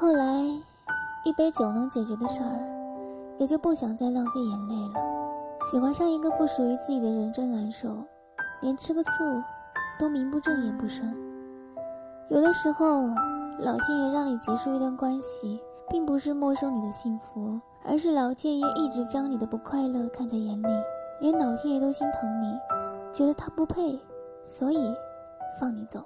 后来一杯酒能解决的事儿也就不想再浪费眼泪了。喜欢上一个不属于自己的人真难受连吃个醋都名不正言不顺。有的时候老天爷让你结束一段关系并不是没收你的幸福而是老天爷一直将你的不快乐看在眼里连老天爷都心疼你觉得他不配所以放你走。